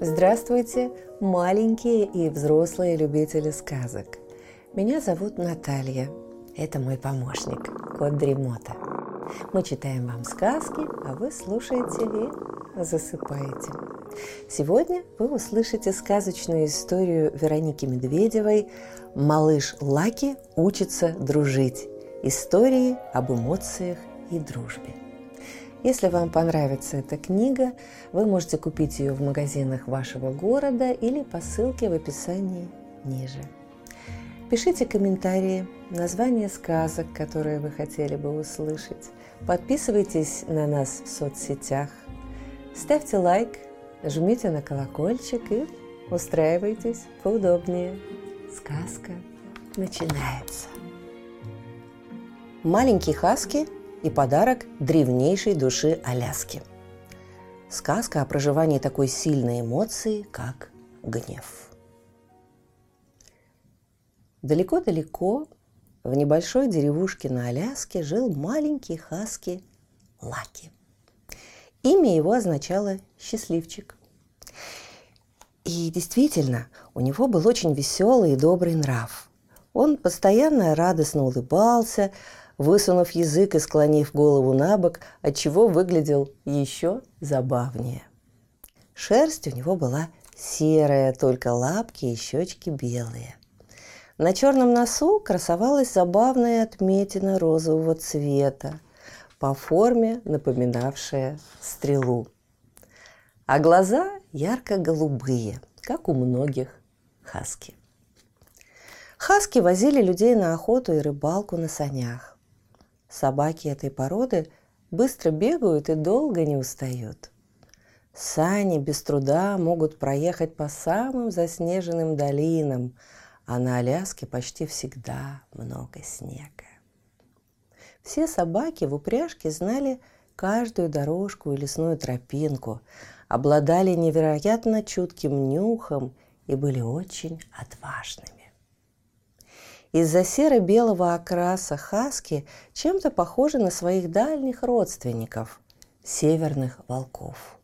Здравствуйте, маленькие и взрослые любители сказок. Меня зовут Наталья. Это мой помощник, кот Дремота. Мы читаем вам сказки, а вы слушаете и засыпаете. Сегодня вы услышите сказочную историю Вероники Медведевой «Малыш Лаки учится дружить. Истории об эмоциях и дружбе». Если вам понравится эта книга, вы можете купить ее в магазинах вашего города или по ссылке в описании ниже. Пишите комментарии, названия сказок, которые вы хотели бы услышать. Подписывайтесь на нас в соцсетях. Ставьте лайк, жмите на колокольчик и устраивайтесь поудобнее. Сказка начинается. Маленький Хаски – и подарок древнейшей души Аляски. Сказка о проживании такой сильной эмоции, как гнев. Далеко-далеко в небольшой деревушке на Аляске жил маленький хаски Лаки. Имя его означало «счастливчик». И действительно, у него был очень веселый и добрый нрав. Он постоянно радостно улыбался, высунув язык и склонив голову на бок, отчего выглядел еще забавнее. Шерсть у него была серая, только лапки и щечки белые. На черном носу красовалась забавная отметина розового цвета, по форме напоминавшая стрелу. А глаза ярко-голубые, как у многих хаски. Хаски возили людей на охоту и рыбалку на санях. Собаки этой породы быстро бегают и долго не устают. Сани без труда могут проехать по самым заснеженным долинам, а на Аляске почти всегда много снега. Все собаки в упряжке знали каждую дорожку и лесную тропинку, обладали невероятно чутким нюхом и были очень отважными. Из-за серо-белого окраса хаски чем-то похожи на своих дальних родственников – северных волков.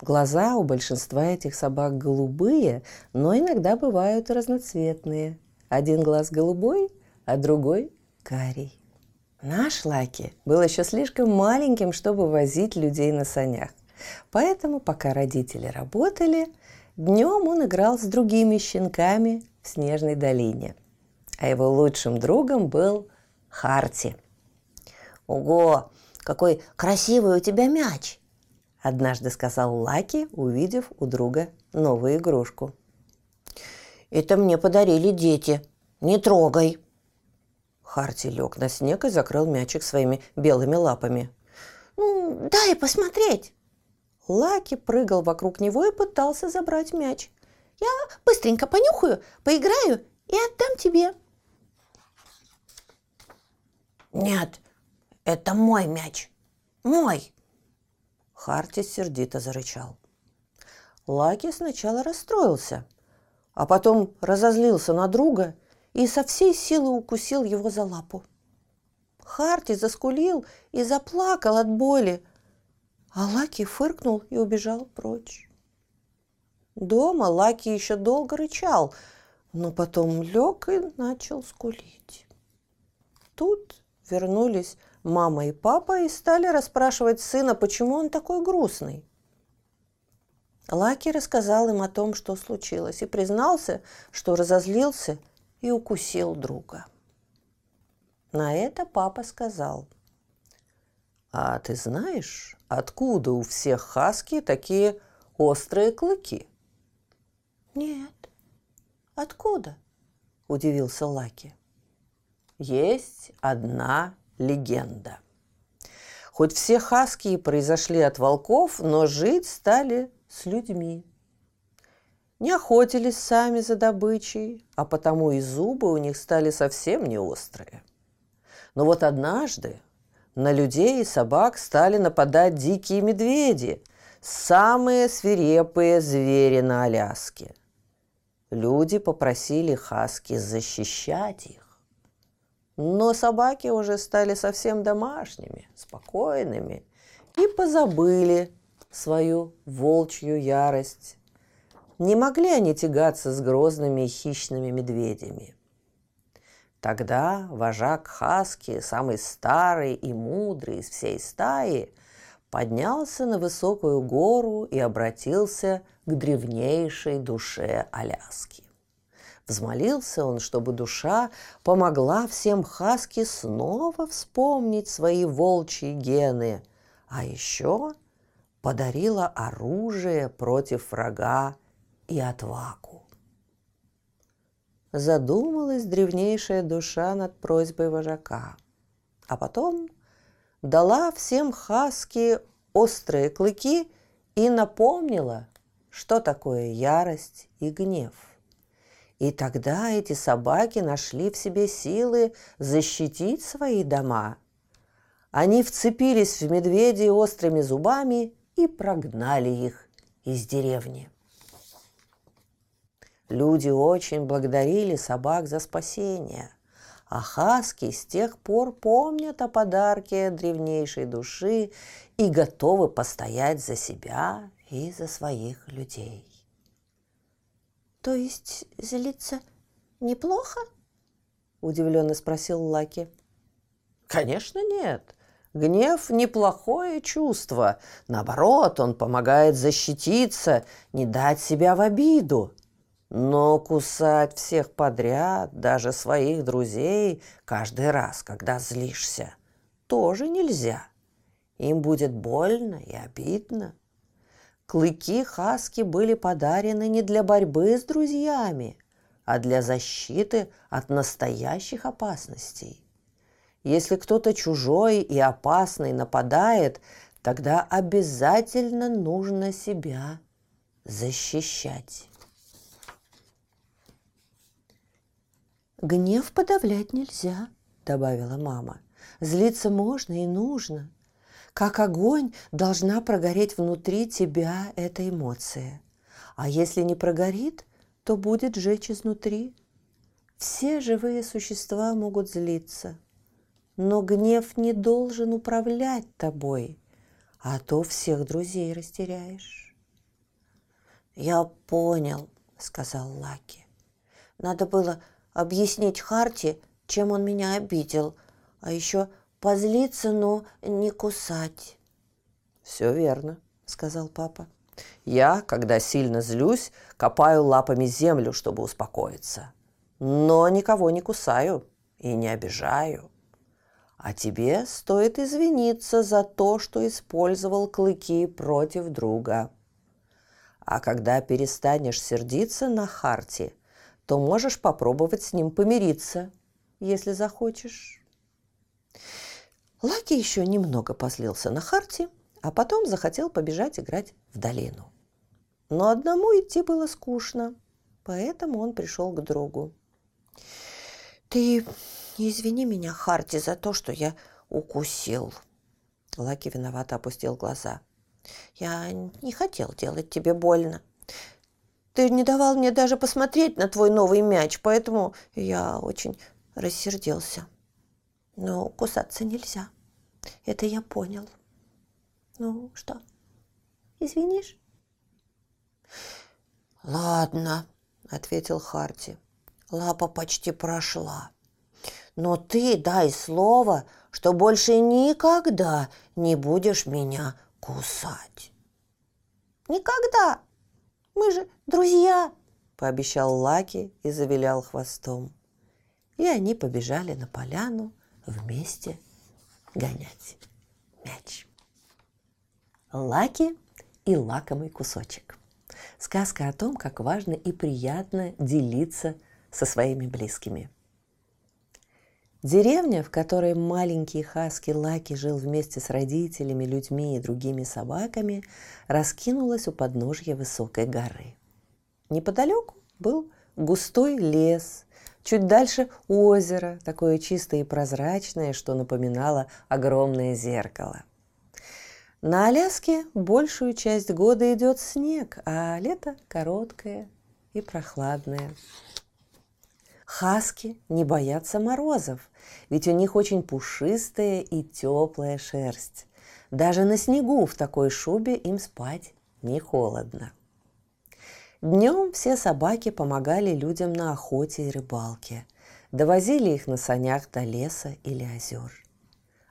Глаза у большинства этих собак голубые, но иногда бывают разноцветные. Один глаз голубой, а другой – карий. Наш Лаки был еще слишком маленьким, чтобы возить людей на санях. Поэтому, пока родители работали, днем он играл с другими щенками в снежной долине – а его лучшим другом был Харти. «Ого, какой красивый у тебя мяч!» – однажды сказал Лаки, увидев у друга новую игрушку. «Это мне подарили дети. Не трогай!» Харти лег на снег и закрыл мячик своими белыми лапами. «Ну, дай посмотреть!» Лаки прыгал вокруг него и пытался забрать мяч. «Я быстренько понюхаю, поиграю и отдам тебе!» «Нет, это мой мяч. Мой!» Харти сердито зарычал. Лаки сначала расстроился, а потом разозлился на друга и со всей силы укусил его за лапу. Харти заскулил и заплакал от боли, а Лаки фыркнул и убежал прочь. Дома Лаки еще долго рычал, но потом лег и начал скулить. Тут вернулись мама и папа и стали расспрашивать сына, почему он такой грустный. Лаки рассказал им о том, что случилось, и признался, что разозлился и укусил друга. На это папа сказал, «А ты знаешь, откуда у всех хаски такие острые клыки?» «Нет. Откуда?» – удивился Лаки есть одна легенда. Хоть все хаски произошли от волков, но жить стали с людьми. Не охотились сами за добычей, а потому и зубы у них стали совсем не острые. Но вот однажды на людей и собак стали нападать дикие медведи, самые свирепые звери на Аляске. Люди попросили хаски защищать их. Но собаки уже стали совсем домашними, спокойными и позабыли свою волчью ярость. Не могли они тягаться с грозными хищными медведями. Тогда вожак Хаски, самый старый и мудрый из всей стаи, поднялся на высокую гору и обратился к древнейшей душе Аляски. Взмолился он, чтобы душа помогла всем хаски снова вспомнить свои волчьи гены, а еще подарила оружие против врага и отвагу. Задумалась древнейшая душа над просьбой вожака, а потом дала всем хаски острые клыки и напомнила, что такое ярость и гнев – и тогда эти собаки нашли в себе силы защитить свои дома. Они вцепились в медведей острыми зубами и прогнали их из деревни. Люди очень благодарили собак за спасение, а хаски с тех пор помнят о подарке древнейшей души и готовы постоять за себя и за своих людей. То есть злиться неплохо? Удивленно спросил Лаки. Конечно, нет. Гнев – неплохое чувство. Наоборот, он помогает защититься, не дать себя в обиду. Но кусать всех подряд, даже своих друзей, каждый раз, когда злишься, тоже нельзя. Им будет больно и обидно. Клыки Хаски были подарены не для борьбы с друзьями, а для защиты от настоящих опасностей. Если кто-то чужой и опасный нападает, тогда обязательно нужно себя защищать. «Гнев подавлять нельзя», — добавила мама. «Злиться можно и нужно, как огонь должна прогореть внутри тебя эта эмоция. А если не прогорит, то будет жечь изнутри. Все живые существа могут злиться, но гнев не должен управлять тобой, а то всех друзей растеряешь. «Я понял», — сказал Лаки. «Надо было объяснить Харти, чем он меня обидел, а еще Позлиться, но не кусать. Все верно, сказал папа. Я, когда сильно злюсь, копаю лапами землю, чтобы успокоиться. Но никого не кусаю и не обижаю. А тебе стоит извиниться за то, что использовал клыки против друга. А когда перестанешь сердиться на Харти, то можешь попробовать с ним помириться, если захочешь. Лаки еще немного позлился на Харти, а потом захотел побежать играть в долину. Но одному идти было скучно, поэтому он пришел к другу. «Ты извини меня, Харти, за то, что я укусил». Лаки виновато опустил глаза. «Я не хотел делать тебе больно. Ты не давал мне даже посмотреть на твой новый мяч, поэтому я очень рассердился». Но кусаться нельзя. Это я понял. Ну что, извинишь? Ладно, ответил Харти. Лапа почти прошла. Но ты дай слово, что больше никогда не будешь меня кусать. Никогда! Мы же друзья! Пообещал Лаки и завилял хвостом. И они побежали на поляну, вместе гонять мяч. Лаки и лакомый кусочек. Сказка о том, как важно и приятно делиться со своими близкими. Деревня, в которой маленький хаски Лаки жил вместе с родителями, людьми и другими собаками, раскинулась у подножья высокой горы. Неподалеку был густой лес, Чуть дальше озеро, такое чистое и прозрачное, что напоминало огромное зеркало. На Аляске большую часть года идет снег, а лето короткое и прохладное. Хаски не боятся морозов, ведь у них очень пушистая и теплая шерсть. Даже на снегу в такой шубе им спать не холодно. Днем все собаки помогали людям на охоте и рыбалке, довозили их на санях до леса или озер.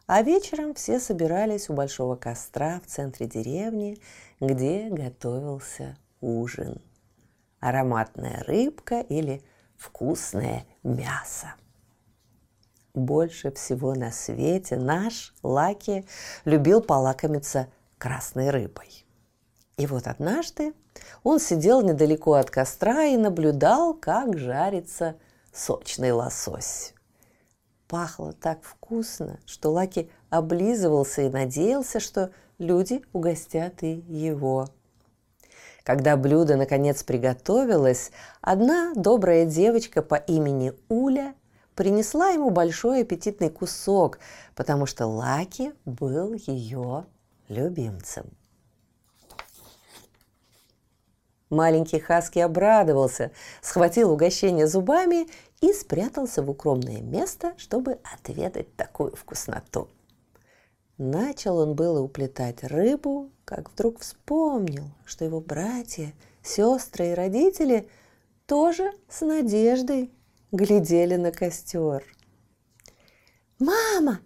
А вечером все собирались у большого костра в центре деревни, где готовился ужин. Ароматная рыбка или вкусное мясо. Больше всего на свете наш Лаки любил полакомиться красной рыбой. И вот однажды он сидел недалеко от костра и наблюдал, как жарится сочный лосось. Пахло так вкусно, что Лаки облизывался и надеялся, что люди угостят и его. Когда блюдо наконец приготовилось, одна добрая девочка по имени Уля принесла ему большой аппетитный кусок, потому что Лаки был ее любимцем. Маленький Хаски обрадовался, схватил угощение зубами и спрятался в укромное место, чтобы отведать такую вкусноту. Начал он было уплетать рыбу, как вдруг вспомнил, что его братья, сестры и родители тоже с надеждой глядели на костер. «Мама!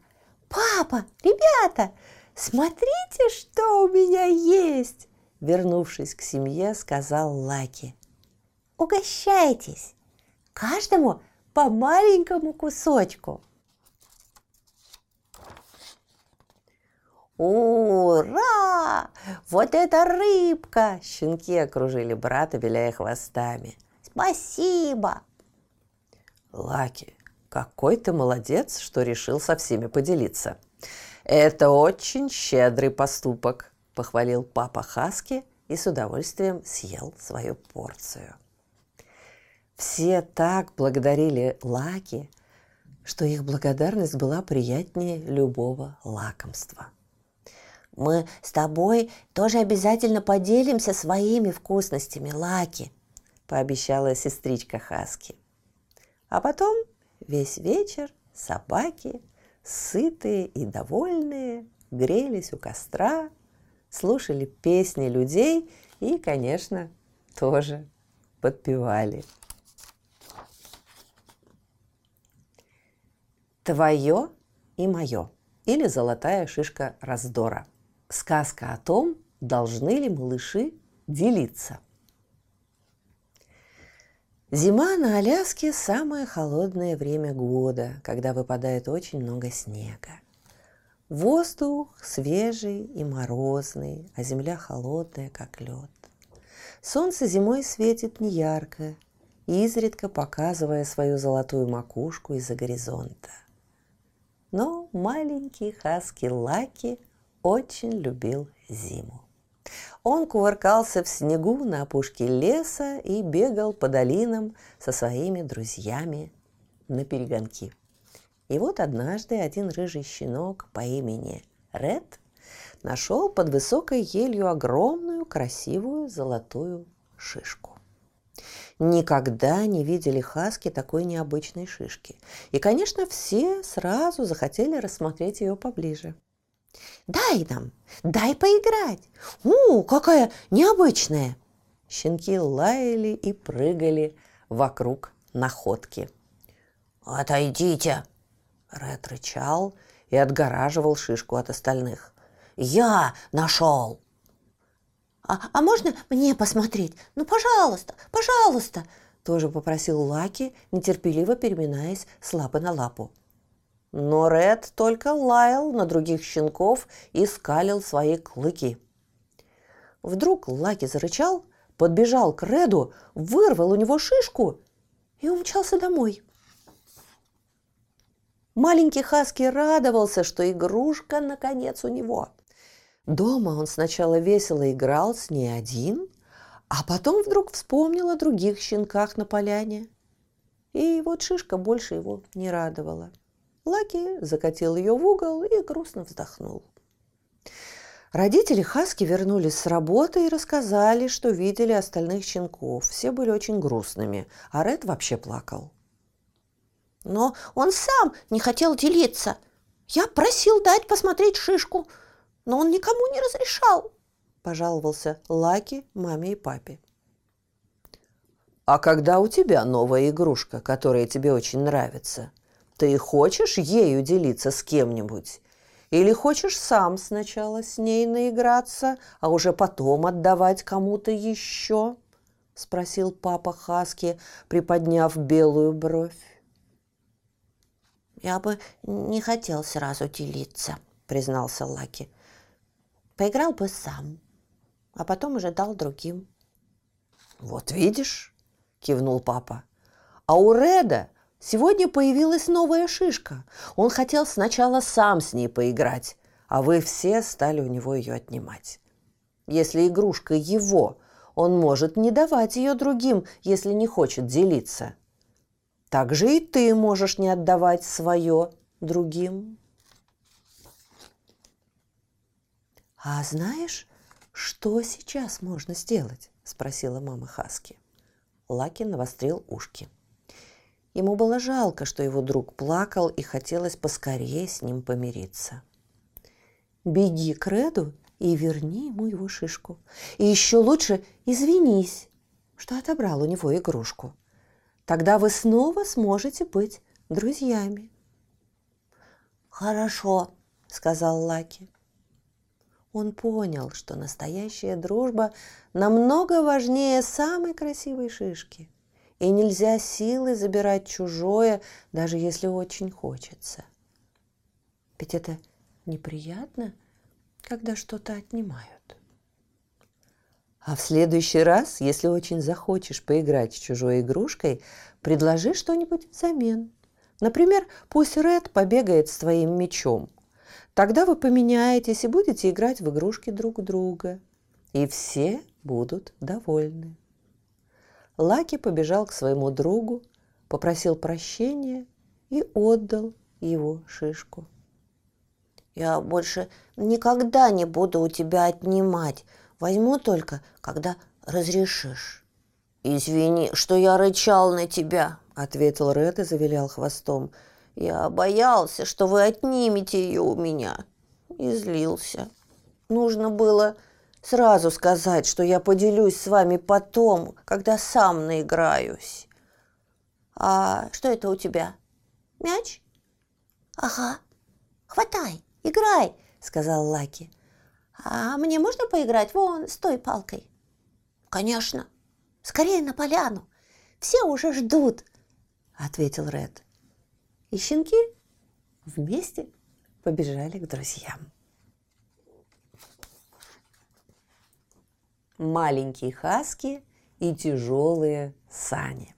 Папа! Ребята! Смотрите, что у меня есть!» Вернувшись к семье, сказал Лаки. «Угощайтесь! Каждому по маленькому кусочку!» «Ура! Вот это рыбка!» Щенки окружили брата, виляя хвостами. «Спасибо!» Лаки, какой ты молодец, что решил со всеми поделиться. Это очень щедрый поступок, похвалил папа Хаски и с удовольствием съел свою порцию. Все так благодарили Лаки, что их благодарность была приятнее любого лакомства – мы с тобой тоже обязательно поделимся своими вкусностями, Лаки», – пообещала сестричка Хаски. А потом весь вечер собаки, сытые и довольные, грелись у костра, слушали песни людей и, конечно, тоже подпевали. Твое и мое или золотая шишка раздора – Сказка о том, должны ли малыши делиться. Зима на Аляске – самое холодное время года, когда выпадает очень много снега. Воздух свежий и морозный, а земля холодная, как лед. Солнце зимой светит неярко, изредка показывая свою золотую макушку из-за горизонта. Но маленький хаски Лаки очень любил зиму. Он кувыркался в снегу на опушке леса и бегал по долинам со своими друзьями на перегонки. И вот однажды один рыжий щенок по имени Ред нашел под высокой елью огромную красивую золотую шишку. Никогда не видели хаски такой необычной шишки. И, конечно, все сразу захотели рассмотреть ее поближе – Дай нам, дай поиграть. У, какая необычная. Щенки лаяли и прыгали вокруг находки. «Отойдите!» Ред рычал и отгораживал шишку от остальных. «Я нашел!» а, «А можно мне посмотреть? Ну, пожалуйста, пожалуйста!» Тоже попросил Лаки, нетерпеливо переминаясь с лапы на лапу. Но Ред только лаял на других щенков и скалил свои клыки. Вдруг Лаки зарычал, подбежал к Реду, вырвал у него шишку и умчался домой. Маленький Хаски радовался, что игрушка наконец у него. Дома он сначала весело играл с ней один, а потом вдруг вспомнил о других щенках на поляне. И вот шишка больше его не радовала. Лаки закатил ее в угол и грустно вздохнул. Родители Хаски вернулись с работы и рассказали, что видели остальных щенков. Все были очень грустными, а Ред вообще плакал. Но он сам не хотел делиться. Я просил дать посмотреть шишку, но он никому не разрешал, пожаловался Лаки маме и папе. А когда у тебя новая игрушка, которая тебе очень нравится, ты хочешь ею делиться с кем-нибудь? Или хочешь сам сначала с ней наиграться, а уже потом отдавать кому-то еще? Спросил папа Хаски, приподняв белую бровь. Я бы не хотел сразу делиться, признался Лаки. Поиграл бы сам, а потом уже дал другим. Вот видишь, кивнул папа. А у Реда сегодня появилась новая шишка. Он хотел сначала сам с ней поиграть, а вы все стали у него ее отнимать. Если игрушка его, он может не давать ее другим, если не хочет делиться. Так же и ты можешь не отдавать свое другим. «А знаешь, что сейчас можно сделать?» – спросила мама Хаски. Лаки навострил ушки. Ему было жалко, что его друг плакал и хотелось поскорее с ним помириться. «Беги к Реду и верни ему его шишку. И еще лучше извинись, что отобрал у него игрушку. Тогда вы снова сможете быть друзьями». «Хорошо», — сказал Лаки. Он понял, что настоящая дружба намного важнее самой красивой шишки. И нельзя силой забирать чужое, даже если очень хочется. Ведь это неприятно, когда что-то отнимают. А в следующий раз, если очень захочешь поиграть с чужой игрушкой, предложи что-нибудь взамен. Например, пусть Ред побегает с твоим мечом – Тогда вы поменяетесь и будете играть в игрушки друг друга. И все будут довольны. Лаки побежал к своему другу, попросил прощения и отдал его шишку. «Я больше никогда не буду у тебя отнимать. Возьму только, когда разрешишь». «Извини, что я рычал на тебя», — ответил Ред и завилял хвостом. Я боялся, что вы отнимете ее у меня. И злился. Нужно было сразу сказать, что я поделюсь с вами потом, когда сам наиграюсь. А что это у тебя? Мяч? Ага. Хватай, играй, сказал Лаки. А мне можно поиграть вон с той палкой? Конечно. Скорее на поляну. Все уже ждут, ответил Ред и щенки вместе побежали к друзьям. Маленькие хаски и тяжелые сани.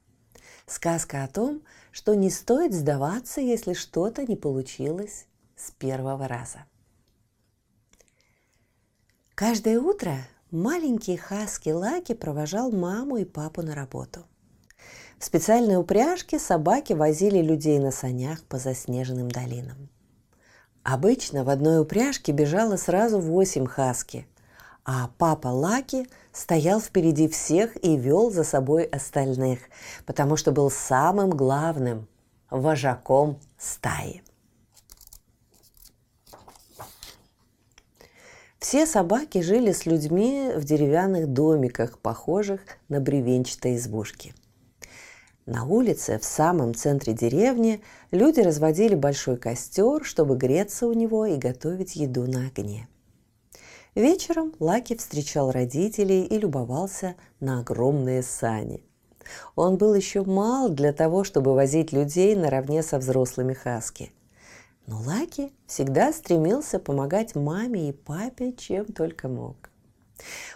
Сказка о том, что не стоит сдаваться, если что-то не получилось с первого раза. Каждое утро маленький хаски Лаки провожал маму и папу на работу. В специальной упряжке собаки возили людей на санях по заснеженным долинам. Обычно в одной упряжке бежало сразу восемь хаски, а папа Лаки стоял впереди всех и вел за собой остальных, потому что был самым главным вожаком стаи. Все собаки жили с людьми в деревянных домиках, похожих на бревенчатые избушки – на улице, в самом центре деревни, люди разводили большой костер, чтобы греться у него и готовить еду на огне. Вечером Лаки встречал родителей и любовался на огромные сани. Он был еще мал для того, чтобы возить людей наравне со взрослыми хаски. Но Лаки всегда стремился помогать маме и папе, чем только мог.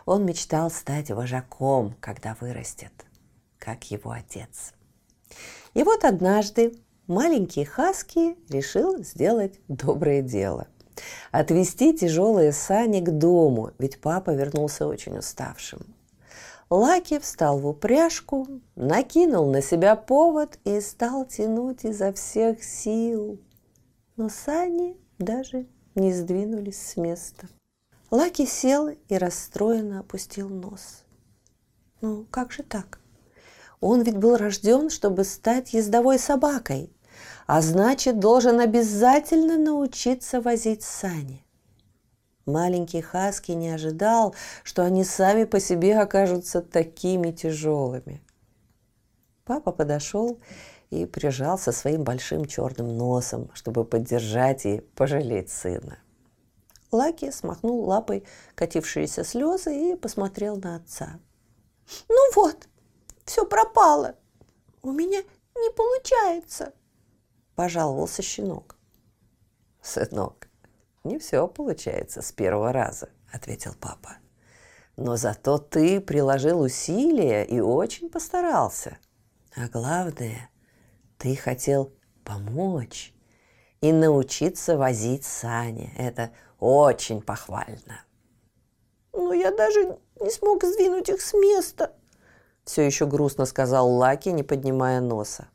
Он мечтал стать вожаком, когда вырастет, как его отец. И вот однажды маленький Хаски решил сделать доброе дело. Отвезти тяжелые сани к дому, ведь папа вернулся очень уставшим. Лаки встал в упряжку, накинул на себя повод и стал тянуть изо всех сил. Но сани даже не сдвинулись с места. Лаки сел и расстроенно опустил нос. Ну, как же так? Он ведь был рожден, чтобы стать ездовой собакой. А значит, должен обязательно научиться возить сани. Маленький Хаски не ожидал, что они сами по себе окажутся такими тяжелыми. Папа подошел и прижался своим большим черным носом, чтобы поддержать и пожалеть сына. Лаки смахнул лапой катившиеся слезы и посмотрел на отца. «Ну вот, все пропало. У меня не получается», – пожаловался щенок. «Сынок, не все получается с первого раза», – ответил папа. «Но зато ты приложил усилия и очень постарался. А главное, ты хотел помочь и научиться возить сани. Это очень похвально. Но я даже не смог сдвинуть их с места. Все еще грустно сказал Лаки, не поднимая носа.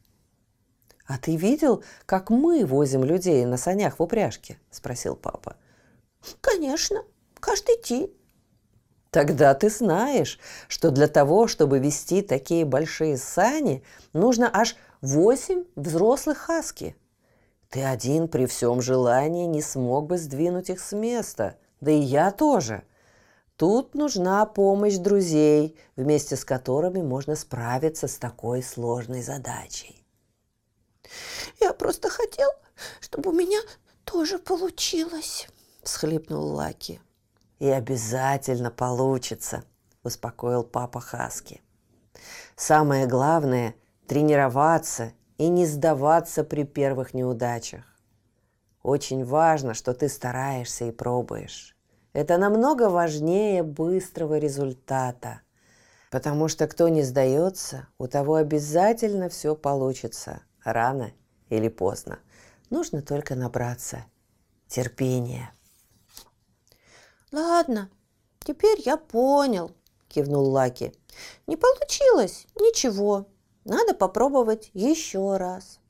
«А ты видел, как мы возим людей на санях в упряжке?» – спросил папа. «Конечно, каждый день». Тогда ты знаешь, что для того, чтобы вести такие большие сани, нужно аж восемь взрослых хаски. Ты один при всем желании не смог бы сдвинуть их с места, да и я тоже. Тут нужна помощь друзей, вместе с которыми можно справиться с такой сложной задачей. «Я просто хотел, чтобы у меня тоже получилось», – всхлипнул Лаки. «И обязательно получится», – успокоил папа Хаски. «Самое главное – тренироваться и не сдаваться при первых неудачах. Очень важно, что ты стараешься и пробуешь. Это намного важнее быстрого результата, потому что кто не сдается, у того обязательно все получится, рано или поздно. Нужно только набраться терпения. «Ладно, теперь я понял», – кивнул Лаки. «Не получилось? Ничего. Надо попробовать еще раз».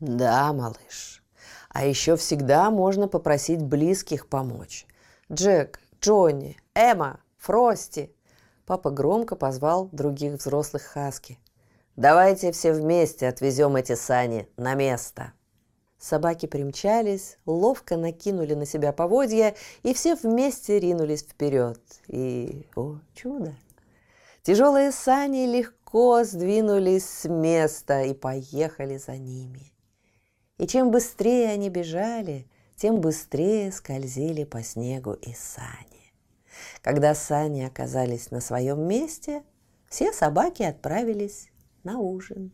Да, малыш. А еще всегда можно попросить близких помочь. Джек, Джонни, Эмма, Фрости. Папа громко позвал других взрослых хаски. Давайте все вместе отвезем эти сани на место. Собаки примчались, ловко накинули на себя поводья, и все вместе ринулись вперед. И, о чудо! Тяжелые сани легко сдвинулись с места и поехали за ними. И чем быстрее они бежали, тем быстрее скользили по снегу и сани. Когда сани оказались на своем месте, все собаки отправились на ужин.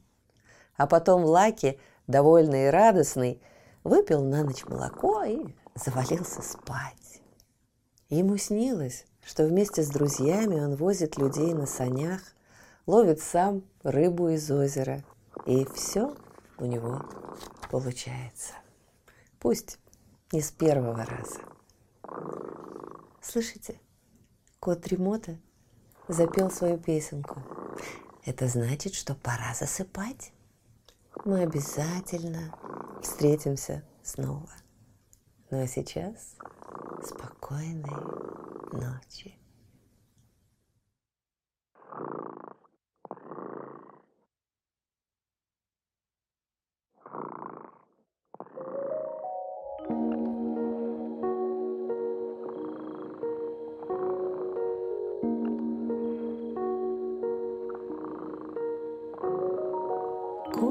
А потом Лаки – довольный и радостный, выпил на ночь молоко и завалился спать. Ему снилось, что вместе с друзьями он возит людей на санях, ловит сам рыбу из озера, и все у него получается. Пусть не с первого раза. Слышите, кот Ремота запел свою песенку. Это значит, что пора засыпать мы обязательно встретимся снова. Ну а сейчас спокойной ночи.